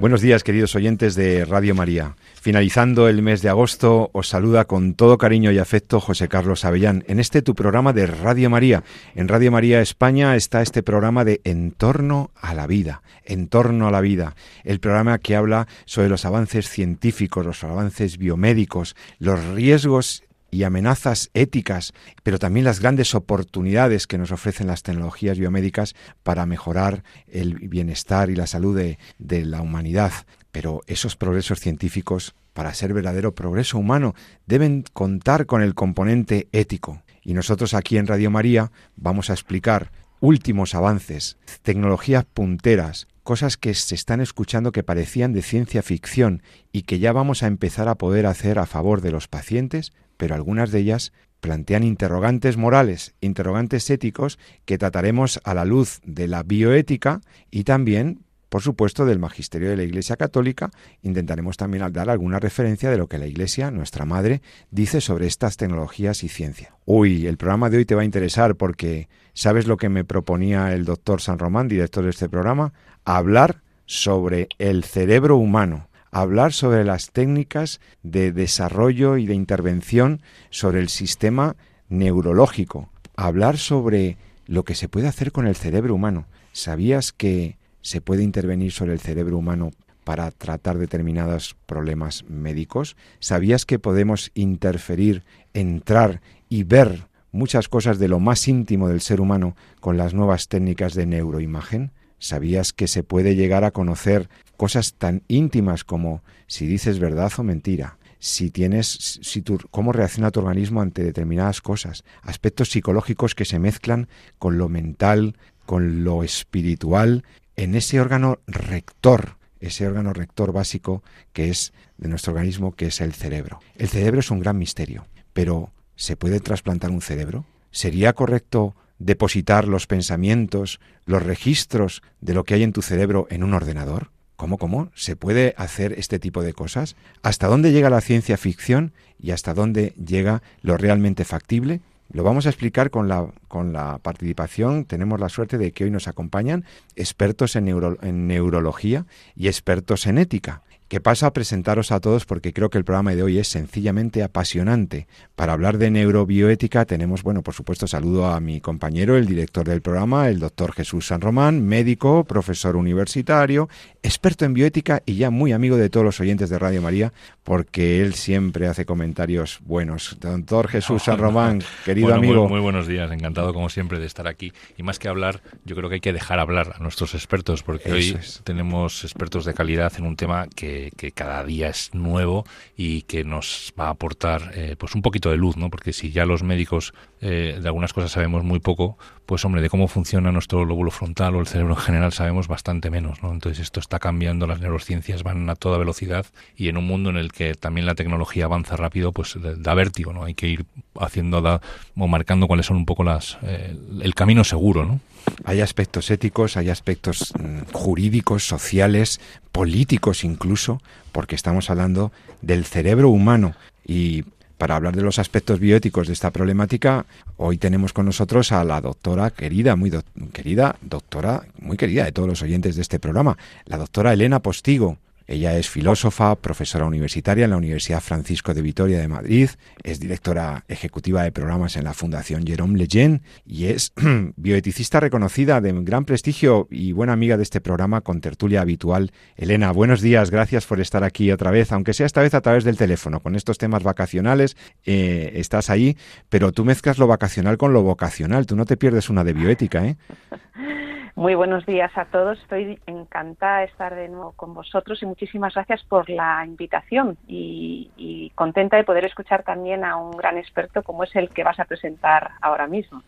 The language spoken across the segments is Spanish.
Buenos días, queridos oyentes de Radio María. Finalizando el mes de agosto, os saluda con todo cariño y afecto José Carlos Avellán en este tu programa de Radio María. En Radio María España está este programa de En torno a la vida, En torno a la vida, el programa que habla sobre los avances científicos, los avances biomédicos, los riesgos y amenazas éticas, pero también las grandes oportunidades que nos ofrecen las tecnologías biomédicas para mejorar el bienestar y la salud de, la humanidad. Pero esos progresos científicos, para ser verdadero progreso humano, deben contar con el componente ético. Y nosotros aquí en Radio María vamos a explicar últimos avances, tecnologías punteras, cosas que se están escuchando que parecían de ciencia ficción y que ya vamos a empezar a poder hacer a favor de los pacientes, pero algunas de ellas plantean interrogantes morales, interrogantes éticos que trataremos a la luz de la bioética y también, por supuesto, del magisterio de la Iglesia Católica. Intentaremos también dar alguna referencia de lo que la Iglesia, nuestra madre, dice sobre estas tecnologías y ciencia. Uy, el programa de hoy te va a interesar porque ¿sabes lo que me proponía el doctor San Román, director de este programa? Hablar sobre el cerebro humano hablar sobre las técnicas de desarrollo y de intervención sobre el sistema neurológico, hablar sobre lo que se puede hacer con el cerebro humano. ¿Sabías que se puede intervenir sobre el cerebro humano para tratar determinados problemas médicos? ¿Sabías que podemos interferir, entrar y ver muchas cosas de lo más íntimo del ser humano con las nuevas técnicas de neuroimagen? ¿Sabías que se puede llegar a conocer cosas tan íntimas como si dices verdad o mentira? Si tienes, si tu, cómo reacciona tu organismo ante determinadas cosas, aspectos psicológicos que se mezclan con lo mental, con lo espiritual, en ese órgano rector, ese órgano rector básico que es de nuestro organismo, que es el cerebro. El cerebro es un gran misterio, pero ¿se puede trasplantar un cerebro? ¿Sería correcto depositar los pensamientos, los registros de lo que hay en tu cerebro en un ordenador? ¿Cómo, cómo? ¿Se puede hacer este tipo de cosas? ¿Hasta dónde llega la ciencia ficción y hasta dónde llega lo realmente factible? Lo vamos a explicar con la, con la participación. Tenemos la suerte de que hoy nos acompañan expertos en, en neurología y expertos en ética que paso a presentaros a todos porque creo que el programa de hoy es sencillamente apasionante. Para hablar de neurobioética tenemos, bueno, por supuesto, saludo a mi compañero, el director del programa, el doctor Jesús San Román, médico, profesor universitario, experto en bioética y ya muy amigo de todos los oyentes de Radio María, porque él siempre hace comentarios buenos. Doctor Jesús San Román, querido amigo. Muy, buenos días, encantado como siempre de estar aquí. Y más que hablar, yo creo que hay que dejar hablar a nuestros expertos, porque hoy tenemos expertos de calidad en un tema que que, cada día es nuevo y que nos va a aportar eh, pues un poquito de luz, ¿no? Porque si ya los médicos eh, de algunas cosas sabemos muy poco, pues hombre, de cómo funciona nuestro lóbulo frontal o el cerebro en general sabemos bastante menos, ¿no? Entonces esto está cambiando, las neurociencias van a toda velocidad y en un mundo en el que también la tecnología avanza rápido, pues da vértigo, ¿no? Hay que ir haciendo da, o marcando cuáles son un poco las eh, el camino seguro, ¿no? Hay aspectos éticos, hay aspectos mm, jurídicos, sociales, políticos incluso, porque estamos hablando del cerebro humano y para hablar de los aspectos bioéticos de esta problemática, hoy tenemos con nosotros a la doctora querida, muy querida, doctora, muy querida de todos los oyentes de este programa, la doctora Elena Postigo. Ella es filósofa, profesora universitaria en la Universidad Francisco de Vitoria de Madrid, es directora ejecutiva de programas en la Fundación Jerome Lejeune y es bioeticista reconocida de gran prestigio y buena amiga de este programa con tertulia habitual. Elena, buenos días, gracias por estar aquí otra vez, aunque sea esta vez a través del teléfono, con estos temas vacacionales, eh, estás ahí, pero tú mezclas lo vacacional con lo vocacional, tú no te pierdes una de bioética, ¿eh? Muy buenos días a todos. Estoy encantada de estar de nuevo con vosotros y muchísimas gracias por la invitación y, contenta de poder escuchar también a un gran experto como es el que vas a presentar ahora mismo.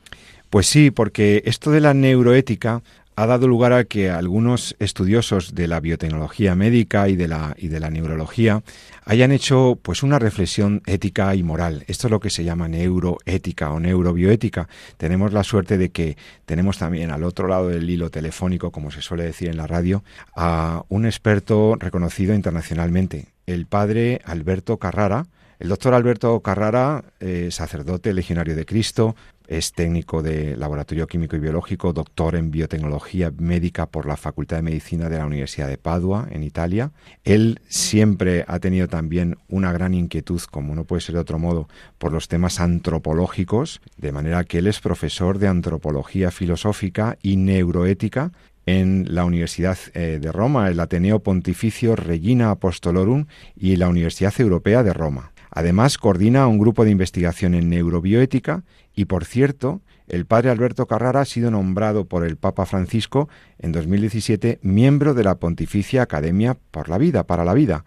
Pues sí, porque esto de la neuroética ha dado lugar a que algunos estudiosos de la biotecnología médica y de la, neurología hayan hecho pues una reflexión ética y moral. Esto es lo que se llama neuroética o neurobioética. Tenemos la suerte de que tenemos también al otro lado del hilo telefónico, como se suele decir en la radio, a un experto reconocido internacionalmente, el padre Alberto Carrara. El doctor Alberto Carrara, eh, sacerdote legionario de Cristo, es técnico de laboratorio químico y biológico, doctor en biotecnología médica por la Facultad de Medicina de la Universidad de Padua, en Italia. Él siempre ha tenido también una gran inquietud, como no puede ser de otro modo, por los temas antropológicos, de manera que él es profesor de antropología filosófica y neuroética en la Universidad eh, de Roma, el Ateneo Pontificio Regina Apostolorum y la Universidad Europea de Roma. Además, coordina un grupo de investigación en neurobioética y, por cierto, el padre Alberto Carrara ha sido nombrado por el Papa Francisco en 2017 miembro de la Pontificia Academia por la Vida, para la Vida.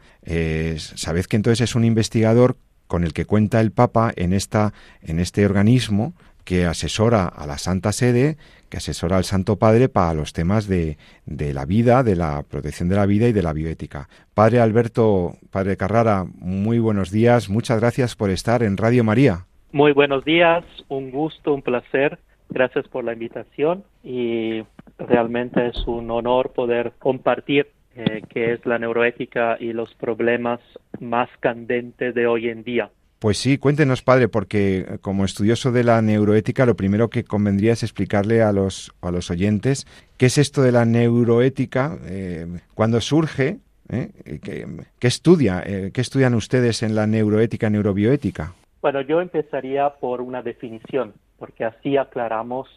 Sabed que entonces es un investigador con el que cuenta el Papa en, esta, en este organismo que asesora a la Santa Sede, que asesora al Santo Padre para los temas de, de, la vida, de la protección de la vida y de la bioética. Padre Alberto, Padre Carrara, muy buenos días, muchas gracias por estar en Radio María. Muy buenos días, un gusto, un placer. Gracias por la invitación y realmente es un honor poder compartir eh, qué es la neuroética y los problemas más candentes de hoy en día. Pues sí, cuéntenos, padre, porque como estudioso de la neuroética, lo primero que convendría es explicarle a los, a los oyentes qué es esto de la neuroética, eh, cuándo surge, eh, ¿qué, estudia, eh, qué estudian ustedes en la neuroética, neurobioética. Bueno, yo empezaría por una definición, porque así aclaramos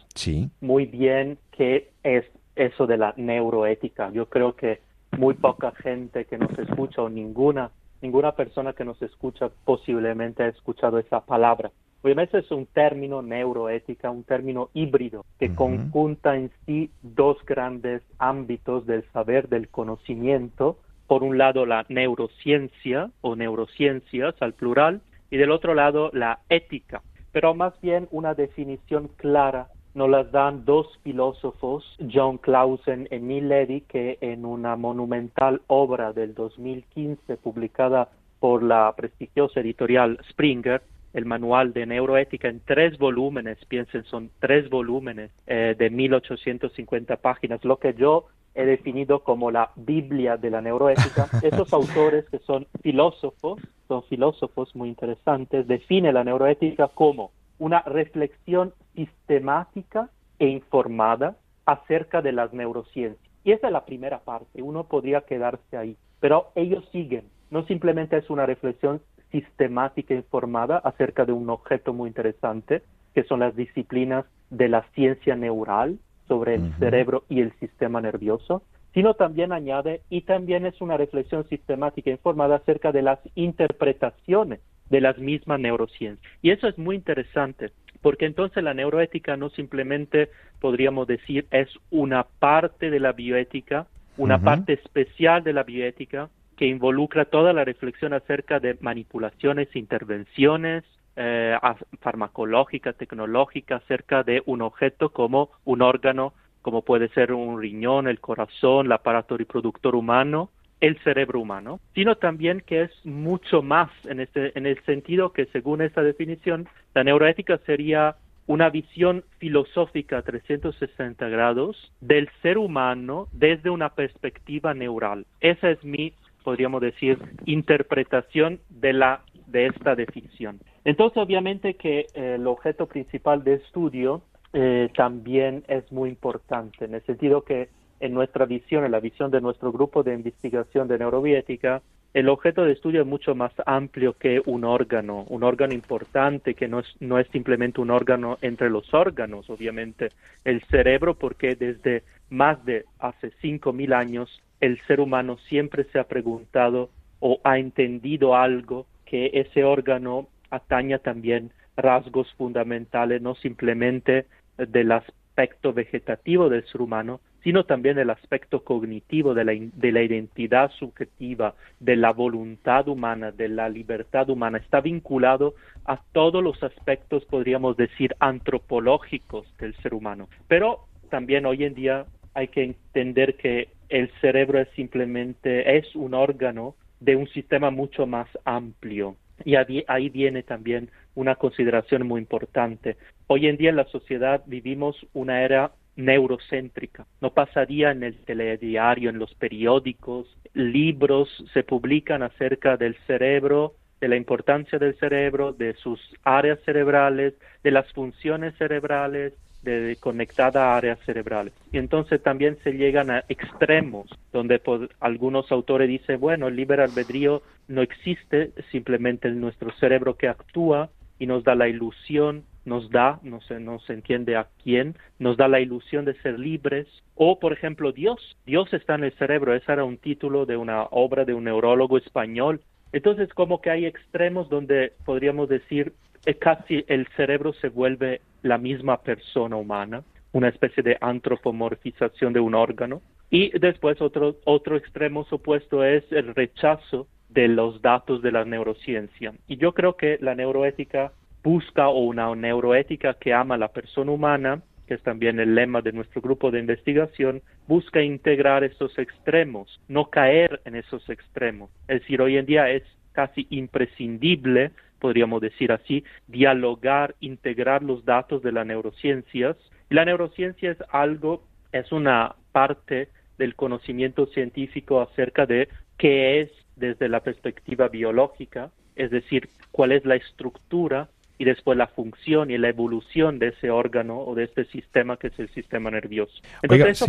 muy bien qué es eso de la neuroética. Yo creo que muy poca gente que nos escucha o ninguna, ninguna persona que nos escucha posiblemente ha escuchado esa palabra. Obviamente es un término neuroética, un término híbrido que conjunta en sí dos grandes ámbitos del saber, del conocimiento. Por un lado, la neurociencia o neurociencias al plural, y del otro lado la ética, pero más bien una definición clara nos las dan dos filósofos, John Clausen y Neil Levy, que en una monumental obra del 2015 publicada por la prestigiosa editorial Springer, el manual de neuroética en tres volúmenes, piensen, son tres volúmenes eh, de 1850 páginas, lo que yo he definido como la Biblia de la neuroética. Esos autores que son filósofos, son filósofos muy interesantes, definen la neuroética como una reflexión sistemática e informada acerca de las neurociencias. Y esa es la primera parte, uno podría quedarse ahí, pero ellos siguen, no simplemente es una reflexión sistemática e informada acerca de un objeto muy interesante, que son las disciplinas de la ciencia neural, sobre el cerebro y el sistema nervioso, sino también añade, y también es una reflexión sistemática informada acerca de las interpretaciones de las mismas neurociencias. Y eso es muy interesante, porque entonces la neuroética no simplemente podríamos decir es una parte de la bioética, una parte especial de la bioética que involucra toda la reflexión acerca de manipulaciones, intervenciones, eh, farmacológica, tecnológica, acerca de un objeto como un órgano, como puede ser un riñón, el corazón, el aparato reproductor humano, el cerebro humano, sino también que es mucho más en, este, en el sentido que según esta definición, la neuroética sería una visión filosófica 360 grados del ser humano desde una perspectiva neural. Esa es mi, podríamos decir, interpretación de la de esta definición. Entonces, obviamente que eh, el objeto principal de estudio eh, también es muy importante, en el sentido que en nuestra visión, en la visión de nuestro grupo de investigación de neurobiética, el objeto de estudio es mucho más amplio que un órgano, un órgano importante que no es, no es simplemente un órgano entre los órganos, obviamente, el cerebro, porque desde más de hace cinco mil años el ser humano siempre se ha preguntado o ha entendido algo que ese órgano ataña también rasgos fundamentales, no simplemente del aspecto vegetativo del ser humano, sino también del aspecto cognitivo de la identidad subjetiva, de la voluntad humana, de la libertad humana. Está vinculado a todos los aspectos, podríamos decir, antropológicos del ser humano. Pero también hoy en día hay que entender que el cerebro es simplemente es un órgano de un sistema mucho más amplio. Y ahí viene también una consideración muy importante. Hoy en día en la sociedad vivimos una era neurocéntrica. No pasaría en el telediario, en los periódicos, libros se publican acerca del cerebro, de la importancia del cerebro, de sus áreas cerebrales, de las funciones cerebrales, de conectada áreas cerebrales. Y entonces también se llegan a extremos, donde algunos autores dicen, bueno, el libre albedrío no existe, simplemente en nuestro cerebro que actúa y nos da la ilusión nos da, no se, no se entiende a quién, nos da la ilusión de ser libres. O, por ejemplo, Dios. Dios está en el cerebro. Ese era un título de una obra de un neurólogo español. Entonces, como que hay extremos donde podríamos decir que casi el cerebro se vuelve la misma persona humana, una especie de antropomorfización de un órgano. Y después otro, otro extremo supuesto es el rechazo de los datos de la neurociencia. Y yo creo que la neuroética busca o una neuroética que ama a la persona humana, que es también el lema de nuestro grupo de investigación, busca integrar esos extremos, no caer en esos extremos. Es decir, hoy en día es casi imprescindible, podríamos decir así, dialogar, integrar los datos de las neurociencias. la neurociencia es algo, es una parte del conocimiento científico acerca de qué es desde la perspectiva biológica, es decir, cuál es la estructura y después la función y la evolución de ese órgano o de este sistema que es el sistema nervioso. Entonces eso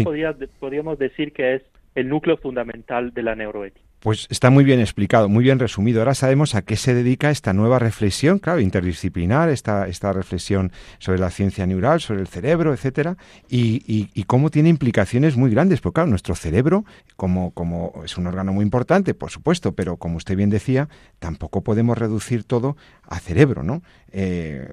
podríamos decir que es el núcleo fundamental de la neuroética. Pues está muy bien explicado, muy bien resumido. Ahora sabemos a qué se dedica esta nueva reflexión, claro, interdisciplinar, esta, esta reflexión sobre la ciencia neural, sobre el cerebro, etcétera, y, y, cómo tiene implicaciones muy grandes. Porque claro, nuestro cerebro, como, como es un órgano muy importante, por supuesto, pero como usted bien decía, tampoco podemos reducir todo a cerebro, ¿no? Eh,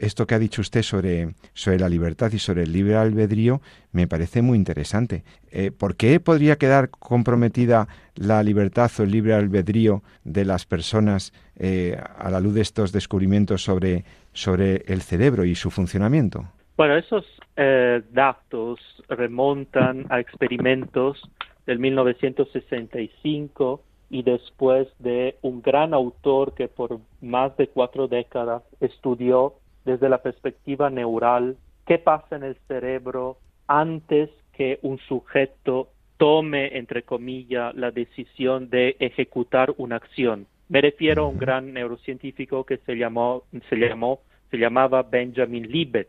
esto que ha dicho usted sobre, sobre la libertad y sobre el libre albedrío me parece muy interesante. Eh, ¿Por qué podría quedar comprometida la libertad o el libre albedrío de las personas eh, a la luz de estos descubrimientos sobre, sobre el cerebro y su funcionamiento? Bueno, esos eh, datos remontan a experimentos del 1965 y después de un gran autor que por más de cuatro décadas estudió desde la perspectiva neural qué pasa en el cerebro antes que un sujeto tome, entre comillas, la decisión de ejecutar una acción. Me refiero a un gran neurocientífico que se llamó, se llamó, se llamaba Benjamin Libet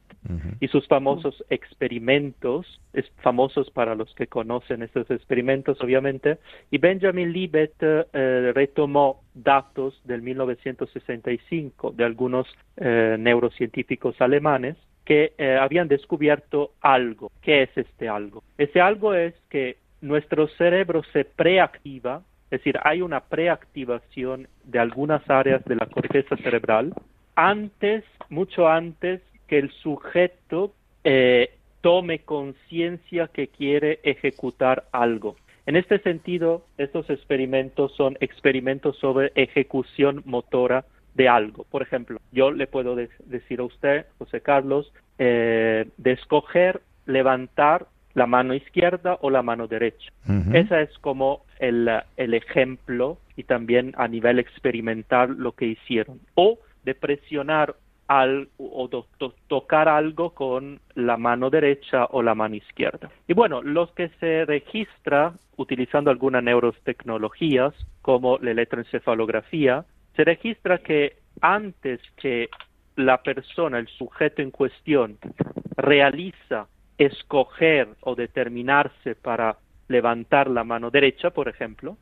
y sus famosos experimentos, es famosos para los que conocen estos experimentos, obviamente, y Benjamin Libet eh, retomó datos del 1965 de algunos eh, neurocientíficos alemanes que eh, habían descubierto algo. ¿Qué es este algo? Ese algo es que nuestro cerebro se preactiva, es decir, hay una preactivación de algunas áreas de la corteza cerebral antes, mucho antes que el sujeto eh, tome conciencia que quiere ejecutar algo. En este sentido, estos experimentos son experimentos sobre ejecución motora de algo. Por ejemplo, yo le puedo decir a usted, José Carlos, eh, de escoger levantar la mano izquierda o la mano derecha. Ese es como el, el, ejemplo y también a nivel experimental lo que hicieron. O de presionar al, o tocar algo con la mano derecha o la mano izquierda. Y bueno, los que se registra utilizando algunas neurotecnologías como la electroencefalografía, se registra que antes que la persona, el sujeto en cuestión, realiza escoger o determinarse para levantar la mano derecha, por ejemplo,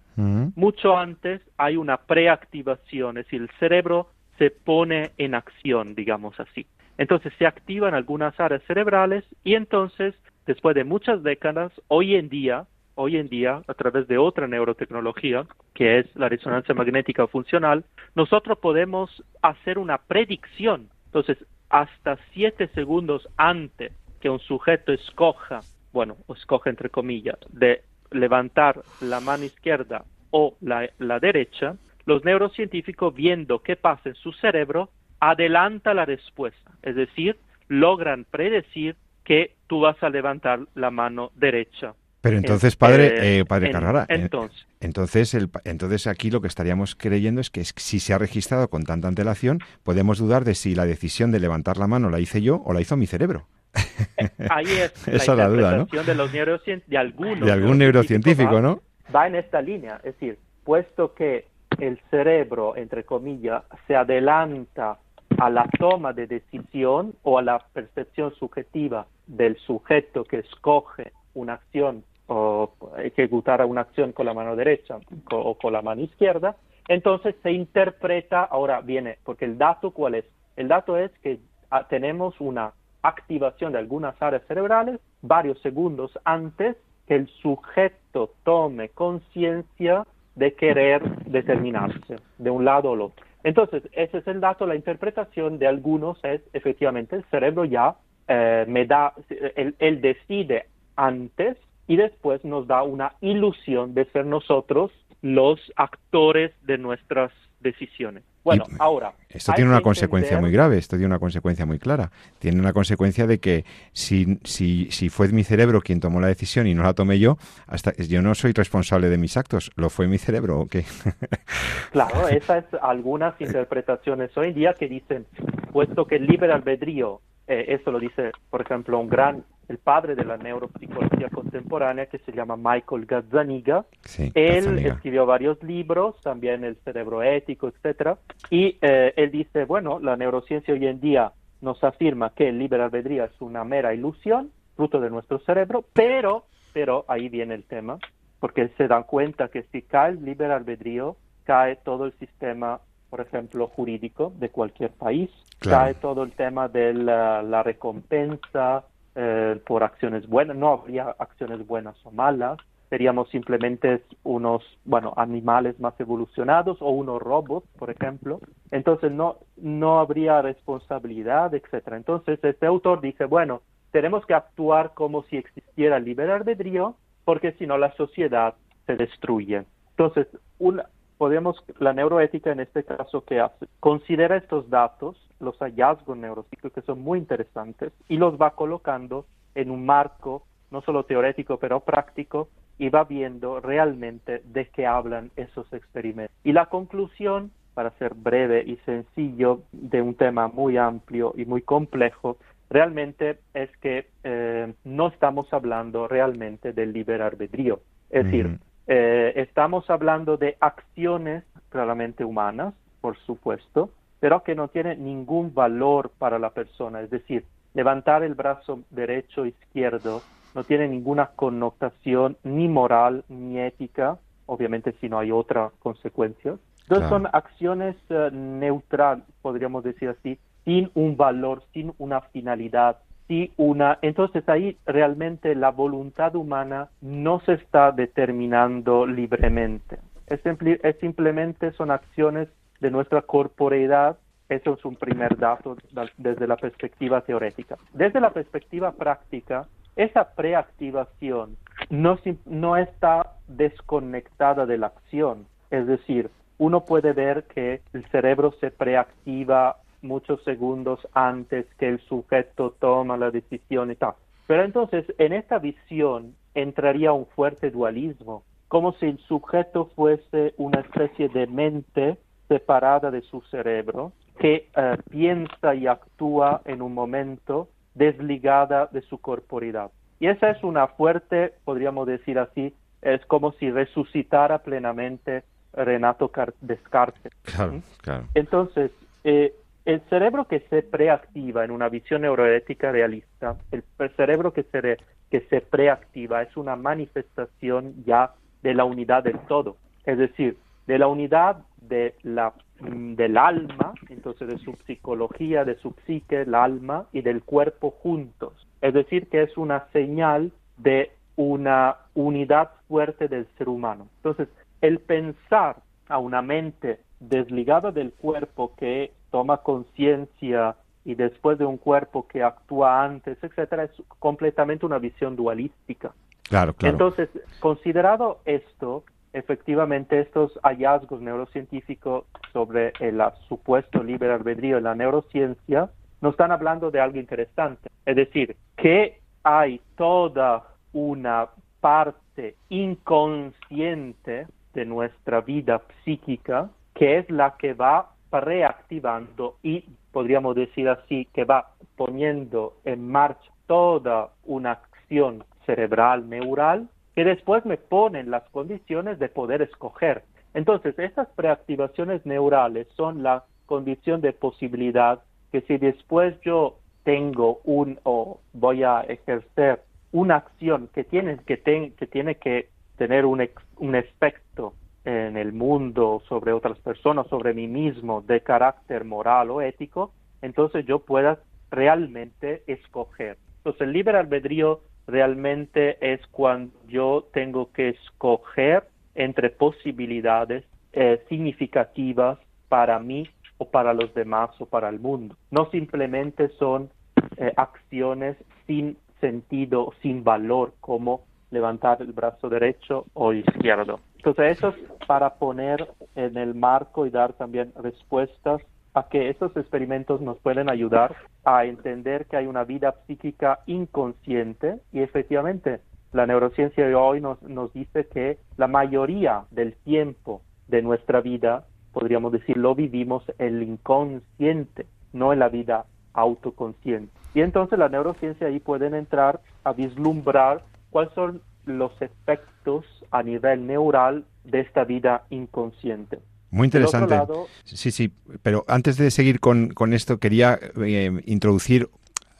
mucho antes hay una preactivación, es decir, el cerebro se pone en acción, digamos así. Entonces se activan algunas áreas cerebrales y entonces, después de muchas décadas, hoy en día, hoy en día, a través de otra neurotecnología, que es la resonancia magnética funcional, nosotros podemos hacer una predicción. Entonces, hasta siete segundos antes que un sujeto escoja, bueno, escoge entre comillas, de levantar la mano izquierda o la, la derecha, los neurocientíficos viendo qué pasa en su cerebro, adelanta la respuesta, es decir, logran predecir que tú vas a levantar la mano derecha. Pero entonces, padre, eh, padre Carrara, entonces, entonces, el, entonces aquí lo que estaríamos creyendo es que si se ha registrado con tanta antelación, podemos dudar de si la decisión de levantar la mano la hice yo o la hizo mi cerebro. Ahí es la, duda, ¿no? de los de algunos de algún neurocientífico, ¿no? Va en esta línea, es decir, puesto que el cerebro, entre comillas, se adelanta a la toma de decisión o a la percepción subjetiva del sujeto que escoge una acción o ejecutar una acción con la mano derecha o con la mano izquierda, entonces se interpreta, ahora viene, porque el dato cuál es? El dato es que ah, tenemos una activación de algunas áreas cerebrales varios segundos antes que el sujeto tome conciencia de querer determinarse de un lado o al otro. Entonces, ese es el dato, la interpretación de algunos es efectivamente el cerebro ya eh, me da, él, decide antes y después nos da una ilusión de ser nosotros los actores de nuestras decisiones. Bueno, ahora. Esto tiene una consecuencia muy grave, esto tiene una consecuencia muy clara. Tiene una consecuencia de que si, si, si fue mi cerebro quien tomó la decisión y no la tomé yo, hasta yo no soy responsable de mis actos, ¿lo fue mi cerebro o qué? claro, esas algunas interpretaciones hoy en día que dicen, puesto que el libre albedrío, eh, eso lo dice, por ejemplo, un gran el padre de la neuropsicología contemporánea que se llama Michael Gazzaniga. él escribió varios libros, también El cerebro ético, etcétera, y eh, él dice, bueno, la neurociencia hoy en día nos afirma que el libre albedrío es una mera ilusión, fruto de nuestro cerebro, pero, pero ahí viene el tema, porque se dan cuenta que si cae el libre albedrío, cae todo el sistema, por ejemplo, jurídico de cualquier país, cae todo el tema de la recompensa, eh, por acciones buenas, no habría acciones buenas o malas, seríamos simplemente unos, bueno, animales más evolucionados o unos robots, por ejemplo. Entonces no, no habría responsabilidad, etcétera. Entonces este autor dice, bueno, tenemos que actuar como si existiera libre albedrío, porque si no la sociedad se destruye. Entonces, una, podemos, la neuroética en este caso, que hace? Considera estos datos los hallazgos neurocíclicos que son muy interesantes y los va colocando en un marco no solo teórico pero práctico y va viendo realmente de qué hablan esos experimentos. Y la conclusión, para ser breve y sencillo, de un tema muy amplio y muy complejo, realmente es que eh, no estamos hablando realmente del libre albedrío. Es decir, eh, estamos hablando de acciones claramente humanas, por supuesto, pero que no tiene ningún valor para la persona. Es decir, levantar el brazo derecho o izquierdo no tiene ninguna connotación ni moral ni ética, obviamente si no hay otra consecuencia. Entonces son acciones uh, neutral, podríamos decir así, sin un valor, sin una finalidad, sin una... Entonces ahí realmente la voluntad humana no se está determinando libremente. Es, es simplemente son acciones de nuestra corporeidad. Eso es un primer dato desde la perspectiva teórica. Desde la perspectiva práctica, esa preactivación no, no está desconectada de la acción. Es decir, uno puede ver que el cerebro se preactiva muchos segundos antes que el sujeto toma la decisión y tal. Pero entonces, en esta visión entraría un fuerte dualismo, como si el sujeto fuese una especie de mente separada de su cerebro, que eh, piensa y actúa en un momento desligada de su corporidad. Y esa es una fuerte, podríamos decir así, es como si resucitara plenamente Renato Descartes. Claro, claro. Entonces, eh, el cerebro que se preactiva en una visión neuroética realista, el, cerebro que se, preactiva es una manifestación ya de la unidad del todo. Es decir, de la unidad de la, del alma, entonces de su psicología, de su psique, el alma y del cuerpo juntos. Es decir, que es una señal de una unidad fuerte del ser humano. Entonces, el pensar a una mente desligada del cuerpo que toma conciencia y después de un cuerpo que actúa antes, etcétera, es completamente una visión dualística. Claro, claro. Entonces, considerado esto, efectivamente estos hallazgos neurocientíficos sobre el supuesto libre albedrío en la neurociencia nos están hablando de algo interesante. Es decir, que hay toda una parte inconsciente de nuestra vida psíquica que es la que va reactivando y podríamos decir así que va poniendo en marcha toda una acción cerebral neural que después me ponen las condiciones de poder escoger. Entonces, estas preactivaciones neurales son la condición de posibilidad que si después yo tengo un o voy a ejercer una acción que tiene que, que, tiene que tener un, un efecto en el mundo, sobre otras personas, sobre mí mismo, de carácter moral o ético, entonces yo pueda realmente escoger. Entonces el libre albedrío realmente es cuando yo tengo que escoger entre posibilidades eh, significativas para mí o para los demás o para el mundo. No simplemente son eh, acciones sin sentido, sin valor, como levantar el brazo derecho o izquierdo. Entonces, eso es para poner en el marco y dar también respuestas a que estos experimentos nos pueden ayudar a entender que hay una vida psíquica inconsciente y efectivamente la neurociencia de hoy nos, nos dice que la mayoría del tiempo de nuestra vida, podríamos decir, lo vivimos en el inconsciente, no en la vida autoconsciente. Y entonces la neurociencia ahí pueden entrar a vislumbrar cuáles son los efectos a nivel neural de esta vida inconsciente. Muy interesante. sí, sí, pero antes de seguir con, con esto, quería eh, introducir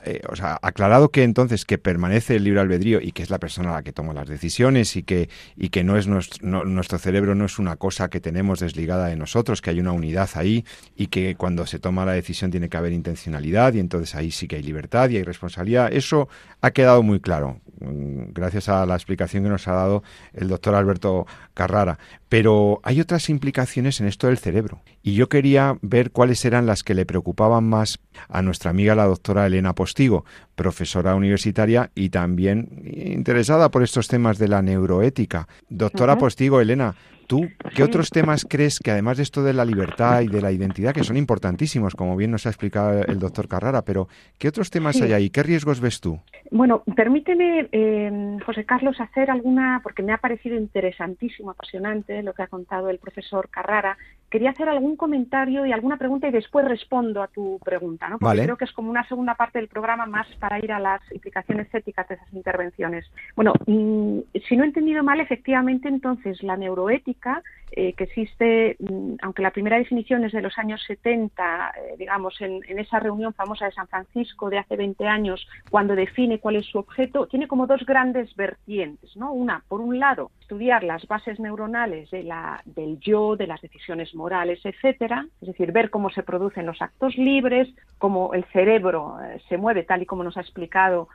eh, o sea, aclarado que entonces que permanece el libre albedrío y que es la persona la que toma las decisiones y que, y que no es nuestro, nuestro cerebro no es una cosa que tenemos desligada de nosotros, que hay una unidad ahí y que cuando se toma la decisión tiene que haber intencionalidad y entonces ahí sí que hay libertad y hay responsabilidad. Eso ha quedado muy claro mm, gracias a la explicación que nos ha dado el doctor Alberto Carrara. Pero hay otras implicaciones en esto del cerebro. Y yo quería ver cuáles eran las que le preocupaban más a nuestra amiga la doctora Elena Postigo, profesora universitaria y también interesada por estos temas de la neuroética. Doctora Postigo, Elena, ¿Tú qué otros temas crees que además de esto de la libertad y de la identidad, que son importantísimos, como bien nos ha explicado el doctor Carrara, pero qué otros temas hay ahí? ¿Qué riesgos ves tú? Bueno, permíteme, eh, José Carlos, hacer alguna, porque me ha parecido interesantísimo, apasionante lo que ha contado el profesor Carrara. Quería hacer algún comentario y alguna pregunta y después respondo a tu pregunta, ¿no? Porque creo que es como una segunda parte del programa más para ir a las implicaciones éticas de esas intervenciones. Bueno, mm, si no he entendido mal, efectivamente, entonces la neuroética Rica eh, que existe, mm, aunque la primera definición es de los años 70, eh, digamos, en, esa reunión famosa de San Francisco de hace 20 años, cuando define cuál es su objeto, tiene como dos grandes vertientes, ¿no? Una, por un lado, estudiar las bases neuronales de la, del yo, de las decisiones morales, etcétera, es decir, ver cómo se producen los actos libres, cómo el cerebro eh, se mueve tal y como nos ha explicado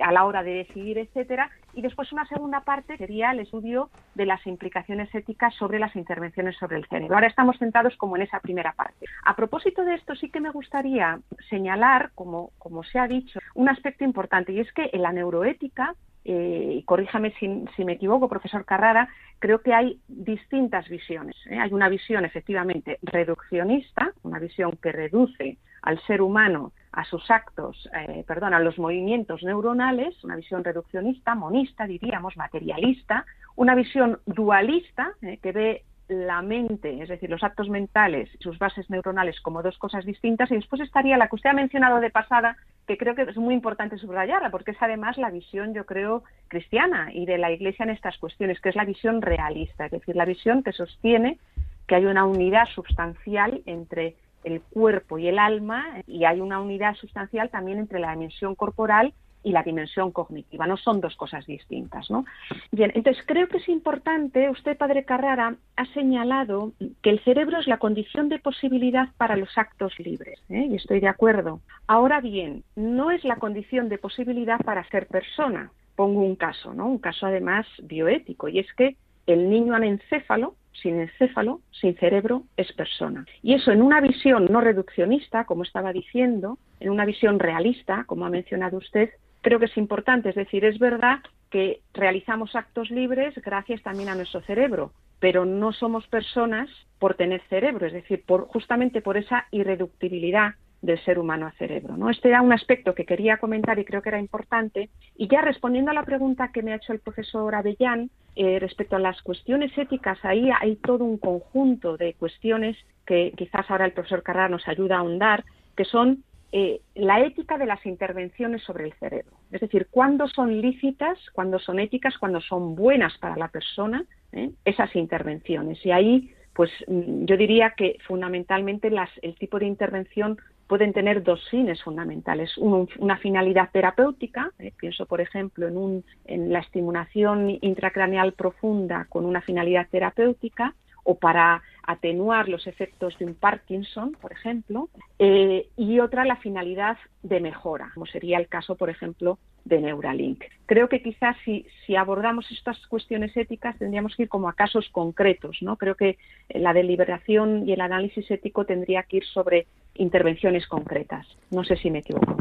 a la hora de decidir, etcétera, y después una segunda parte sería el estudio de las implicaciones éticas sobre las intervenciones sobre el cerebro. Ahora estamos centrados como en esa primera parte. A propósito de esto, sí que me gustaría señalar, como, como se ha dicho, un aspecto importante y es que en la neuroética eh, y corríjame si, si, me equivoco, profesor Carrara, creo que hay distintas visiones. ¿eh? Hay una visión efectivamente reduccionista, una visión que reduce al ser humano a sus actos, eh, perdón, a los movimientos neuronales, una visión reduccionista, monista, diríamos, materialista, una visión dualista, eh, que ve la mente, es decir, los actos mentales y sus bases neuronales como dos cosas distintas, y después estaría la que usted ha mencionado de pasada, que creo que es muy importante subrayarla, porque es además la visión, yo creo, cristiana y de la Iglesia en estas cuestiones, que es la visión realista, es decir, la visión que sostiene que hay una unidad sustancial entre el cuerpo y el alma y hay una unidad sustancial también entre la dimensión corporal y la dimensión cognitiva, no son dos cosas distintas, ¿no? Bien, entonces creo que es importante, usted, padre Carrara, ha señalado que el cerebro es la condición de posibilidad para los actos libres, ¿eh? y estoy de acuerdo. Ahora bien, no es la condición de posibilidad para ser persona. Pongo un caso, ¿no? Un caso además bioético, y es que el niño anencéfalo sin encéfalo, sin cerebro, es persona. Y eso en una visión no reduccionista, como estaba diciendo, en una visión realista, como ha mencionado usted, creo que es importante. Es decir, es verdad que realizamos actos libres gracias también a nuestro cerebro, pero no somos personas por tener cerebro, es decir, por, justamente por esa irreductibilidad del ser humano a cerebro. Este era un aspecto que quería comentar y creo que era importante. Y ya respondiendo a la pregunta que me ha hecho el profesor Avellán eh, respecto a las cuestiones éticas, ahí hay todo un conjunto de cuestiones que quizás ahora el profesor Carrara nos ayuda a ahondar, que son eh, la ética de las intervenciones sobre el cerebro. Es decir, cuándo son lícitas, cuándo son éticas, cuándo son buenas para la persona ¿eh? esas intervenciones. Y ahí, pues mm, yo diría que fundamentalmente las, el tipo de intervención pueden tener dos fines fundamentales. una finalidad terapéutica, ¿eh? pienso por ejemplo en, un, en la estimulación intracraneal profunda con una finalidad terapéutica, o para atenuar los efectos de un Parkinson, por ejemplo, eh, y otra la finalidad de mejora, como sería el caso, por ejemplo, de Neuralink. Creo que quizás si, si abordamos estas cuestiones éticas tendríamos que ir como a casos concretos, ¿no? Creo que la deliberación y el análisis ético tendría que ir sobre intervenciones concretas. No sé si me equivoco.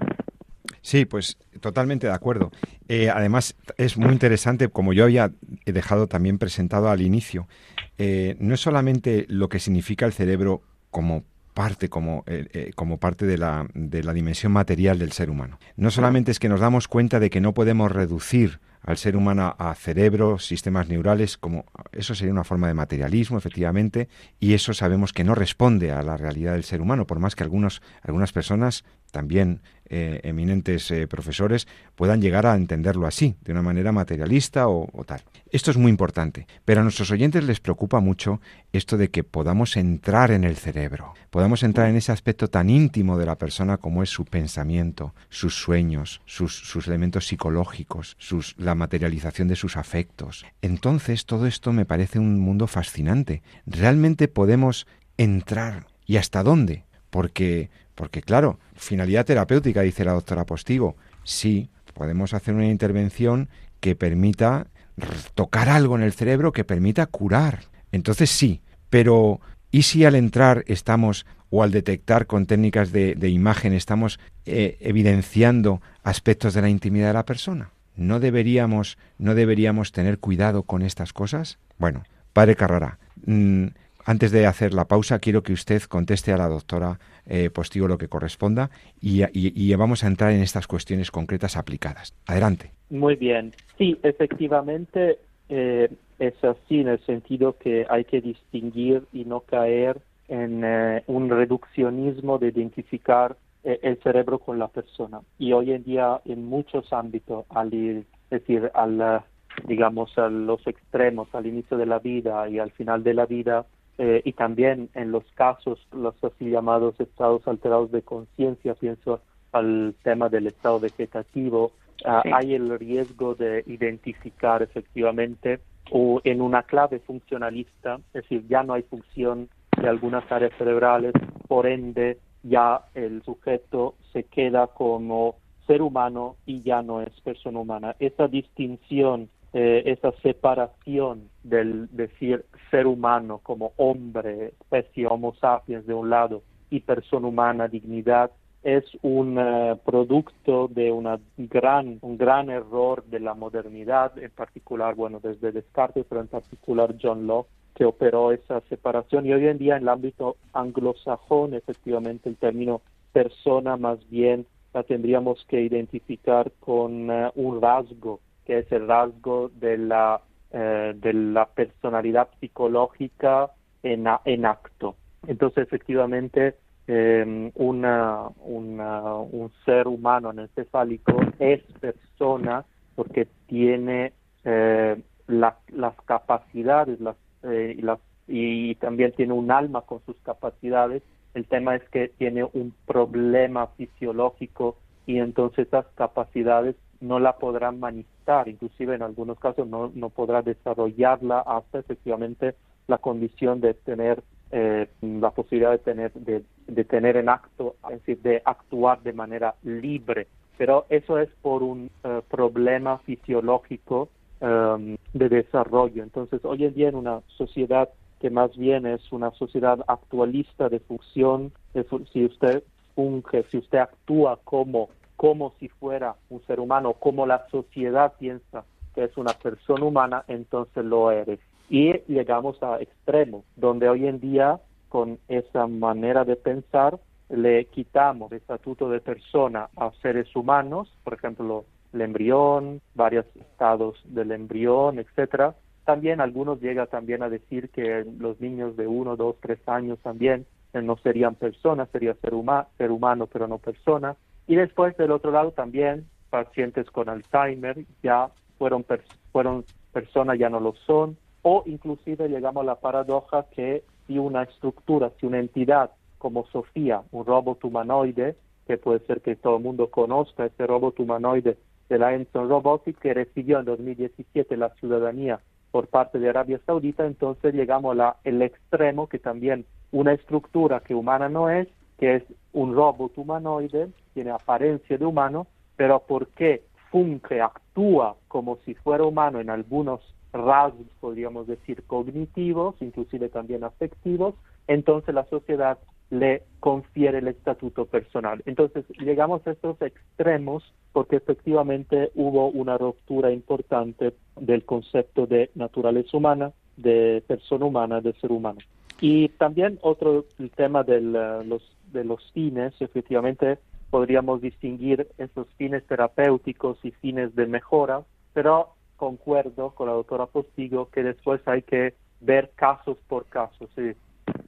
Sí, pues totalmente de acuerdo. Eh, además, es muy interesante, como yo había dejado también presentado al inicio, eh, no es solamente lo que significa el cerebro como parte, como, eh, como parte de la, de la dimensión material del ser humano. No solamente es que nos damos cuenta de que no podemos reducir al ser humano a cerebro, sistemas neurales, como eso sería una forma de materialismo, efectivamente, y eso sabemos que no responde a la realidad del ser humano, por más que algunos, algunas personas también eh, eminentes eh, profesores puedan llegar a entenderlo así, de una manera materialista o, tal. Esto es muy importante, pero a nuestros oyentes les preocupa mucho esto de que podamos entrar en el cerebro, podamos entrar en ese aspecto tan íntimo de la persona como es su pensamiento, sus sueños, sus, elementos psicológicos, sus, la materialización de sus afectos. Entonces todo esto me parece un mundo fascinante. Realmente podemos entrar. ¿Y hasta dónde? Porque porque claro, finalidad terapéutica, dice la doctora Postigo. Sí, podemos hacer una intervención que permita tocar algo en el cerebro que permita curar. Entonces sí, pero ¿y si al entrar estamos o al detectar con técnicas de, imagen estamos eh, evidenciando aspectos de la intimidad de la persona? ¿No deberíamos, ¿No deberíamos tener cuidado con estas cosas? Bueno, padre Carrara, mm, antes de hacer la pausa, quiero que usted conteste a la doctora eh, Postigo lo que corresponda y, vamos a entrar en estas cuestiones concretas aplicadas. Adelante. Muy bien. Sí, efectivamente eh, es así en el sentido que hay que distinguir y no caer en eh, un reduccionismo de identificar eh, el cerebro con la persona. Y hoy en día en muchos ámbitos, al es decir, al, digamos, a los extremos, al inicio de la vida y al final de la vida, eh, y también en los casos, los así llamados estados alterados de conciencia, pienso al tema del estado vegetativo, ah, hay el riesgo de identificar efectivamente o en una clave funcionalista, es decir, ya no hay función de algunas áreas cerebrales, por ende ya el sujeto se queda como ser humano y ya no es persona humana. Esa distinción eh, esa separación del decir ser humano como hombre, especie Homo sapiens de un lado y persona humana, dignidad, es un eh, producto de una gran, un gran error de la modernidad, en particular, bueno, desde Descartes, pero en particular John Locke, que operó esa separación. Y hoy en día en el ámbito anglosajón, efectivamente, el término persona más bien la tendríamos que identificar con eh, un rasgo que es el rasgo de la, eh, de la personalidad psicológica en, en acto. Entonces, efectivamente, eh, una, un ser humano encefálico es persona porque tiene eh, las capacidades las, las, y también tiene un alma con sus capacidades. El tema es que tiene un problema fisiológico y entonces esas capacidades no la podrán manifestar, inclusive en algunos casos no, no podrá desarrollarla hasta efectivamente la condición de tener eh, la posibilidad de tener de, de, tener en acto, es decir, de actuar de manera libre. Pero eso es por un eh, problema fisiológico um, de desarrollo. Entonces, hoy en día una sociedad que más bien es una sociedad actualista de función, si usted funge, si usted actúa como como si fuera un ser humano, como la sociedad piensa que es una persona humana, entonces lo eres. Y llegamos a extremos, donde hoy en día, con esa manera de pensar, le quitamos el estatuto de persona a seres humanos, por ejemplo, el embrión, varios estados del embrión, etcétera. También algunos llegan también a decir que los niños de uno, dos, tres años también eh, no serían personas, sería ser, ser humano, pero no persona. Y después del otro lado también pacientes con Alzheimer ya fueron, fueron personas, ya no lo son, o inclusive llegamos a la paradoja que si una estructura, si una entidad como Sofía, un robot humanoide, que puede ser que todo el mundo conozca, este robot humanoide de la Enson Robotics, que recibió en 2017 la ciudadanía por parte de Arabia Saudita, entonces llegamos al extremo que también una estructura que humana no es, que es un robot humanoide, tiene apariencia de humano, pero porque funge, actúa como si fuera humano en algunos rasgos, podríamos decir, cognitivos, inclusive también afectivos, entonces la sociedad le confiere el estatuto personal. Entonces llegamos a estos extremos porque efectivamente hubo una ruptura importante del concepto de naturaleza humana, de persona humana, de ser humano. Y también otro el tema de los, de los fines, efectivamente podríamos distinguir esos fines terapéuticos y fines de mejora, pero concuerdo con la doctora Postigo que después hay que ver casos por casos,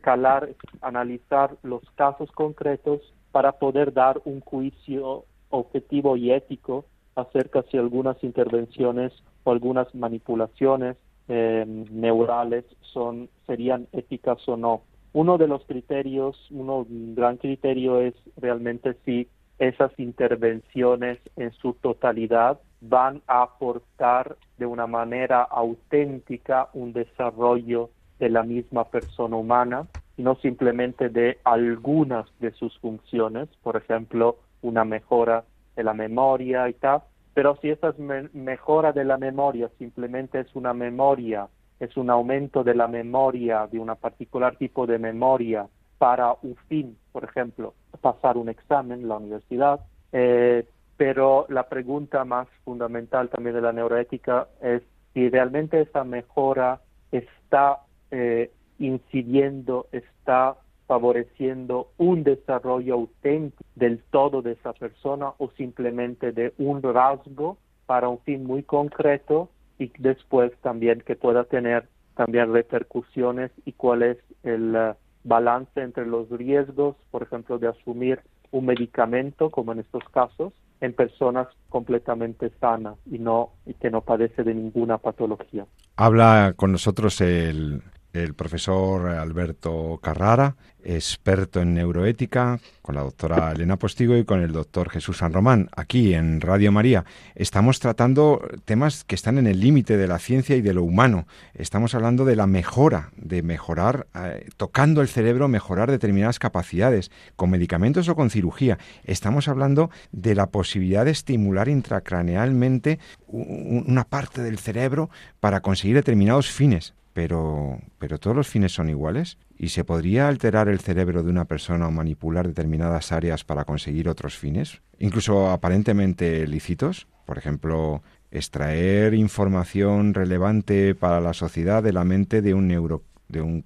calar, analizar los casos concretos para poder dar un juicio objetivo y ético acerca si algunas intervenciones o algunas manipulaciones eh, neurales son serían éticas o no. Uno de los criterios, uno, un gran criterio es realmente si esas intervenciones en su totalidad van a aportar de una manera auténtica un desarrollo de la misma persona humana y no simplemente de algunas de sus funciones, por ejemplo, una mejora de la memoria y tal, pero si esa mejora de la memoria simplemente es una memoria es un aumento de la memoria, de un particular tipo de memoria para un fin, por ejemplo, pasar un examen en la universidad. Eh, pero la pregunta más fundamental también de la neuroética es si realmente esa mejora está eh, incidiendo, está favoreciendo un desarrollo auténtico del todo de esa persona o simplemente de un rasgo para un fin muy concreto y después también que pueda tener también repercusiones y cuál es el uh, balance entre los riesgos, por ejemplo, de asumir un medicamento, como en estos casos, en personas completamente sanas y no y que no padece de ninguna patología. Habla con nosotros el el profesor Alberto Carrara, experto en neuroética, con la doctora Elena Postigo y con el doctor Jesús San Román, aquí en Radio María. Estamos tratando temas que están en el límite de la ciencia y de lo humano. Estamos hablando de la mejora, de mejorar, eh, tocando el cerebro, mejorar determinadas capacidades, con medicamentos o con cirugía. Estamos hablando de la posibilidad de estimular intracranealmente una parte del cerebro para conseguir determinados fines pero, pero todos los fines son iguales. Y se podría alterar el cerebro de una persona o manipular determinadas áreas para conseguir otros fines, incluso aparentemente lícitos, por ejemplo, extraer información relevante para la sociedad de la mente de un neuro,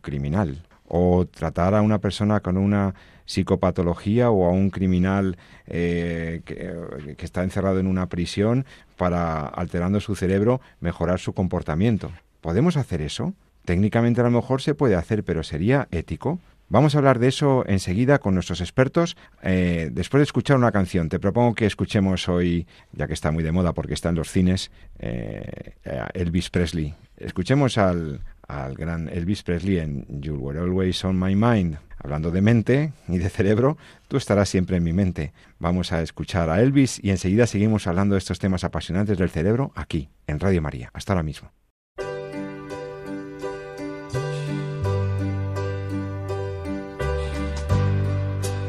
criminal. O tratar a una persona con una psicopatología o a un criminal eh, que, que, está encerrado en una prisión para, alterando su cerebro, mejorar su comportamiento. ¿Podemos hacer eso? Técnicamente a lo mejor se puede hacer, pero ¿sería ético? Vamos a hablar de eso enseguida con nuestros expertos. Eh, después de escuchar una canción, te propongo que escuchemos hoy, ya que está muy de moda porque está en los cines, eh, Elvis Presley. Escuchemos al, al gran Elvis Presley en You Were Always on My Mind. Hablando de mente y de cerebro, tú estarás siempre en mi mente. Vamos a escuchar a Elvis y enseguida seguimos hablando de estos temas apasionantes del cerebro aquí, en Radio María. Hasta ahora mismo.